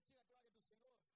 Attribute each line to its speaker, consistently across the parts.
Speaker 1: eu tiro a glória do Senhor?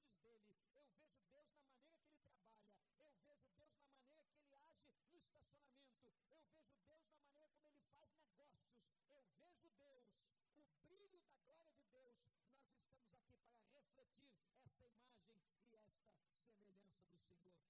Speaker 1: Atitudes dele, eu vejo Deus na maneira que ele trabalha, eu vejo Deus na maneira que ele age no estacionamento, eu vejo Deus na maneira como ele faz negócios, eu vejo Deus, o brilho da glória de Deus. Nós estamos aqui para refletir essa imagem e esta semelhança do Senhor.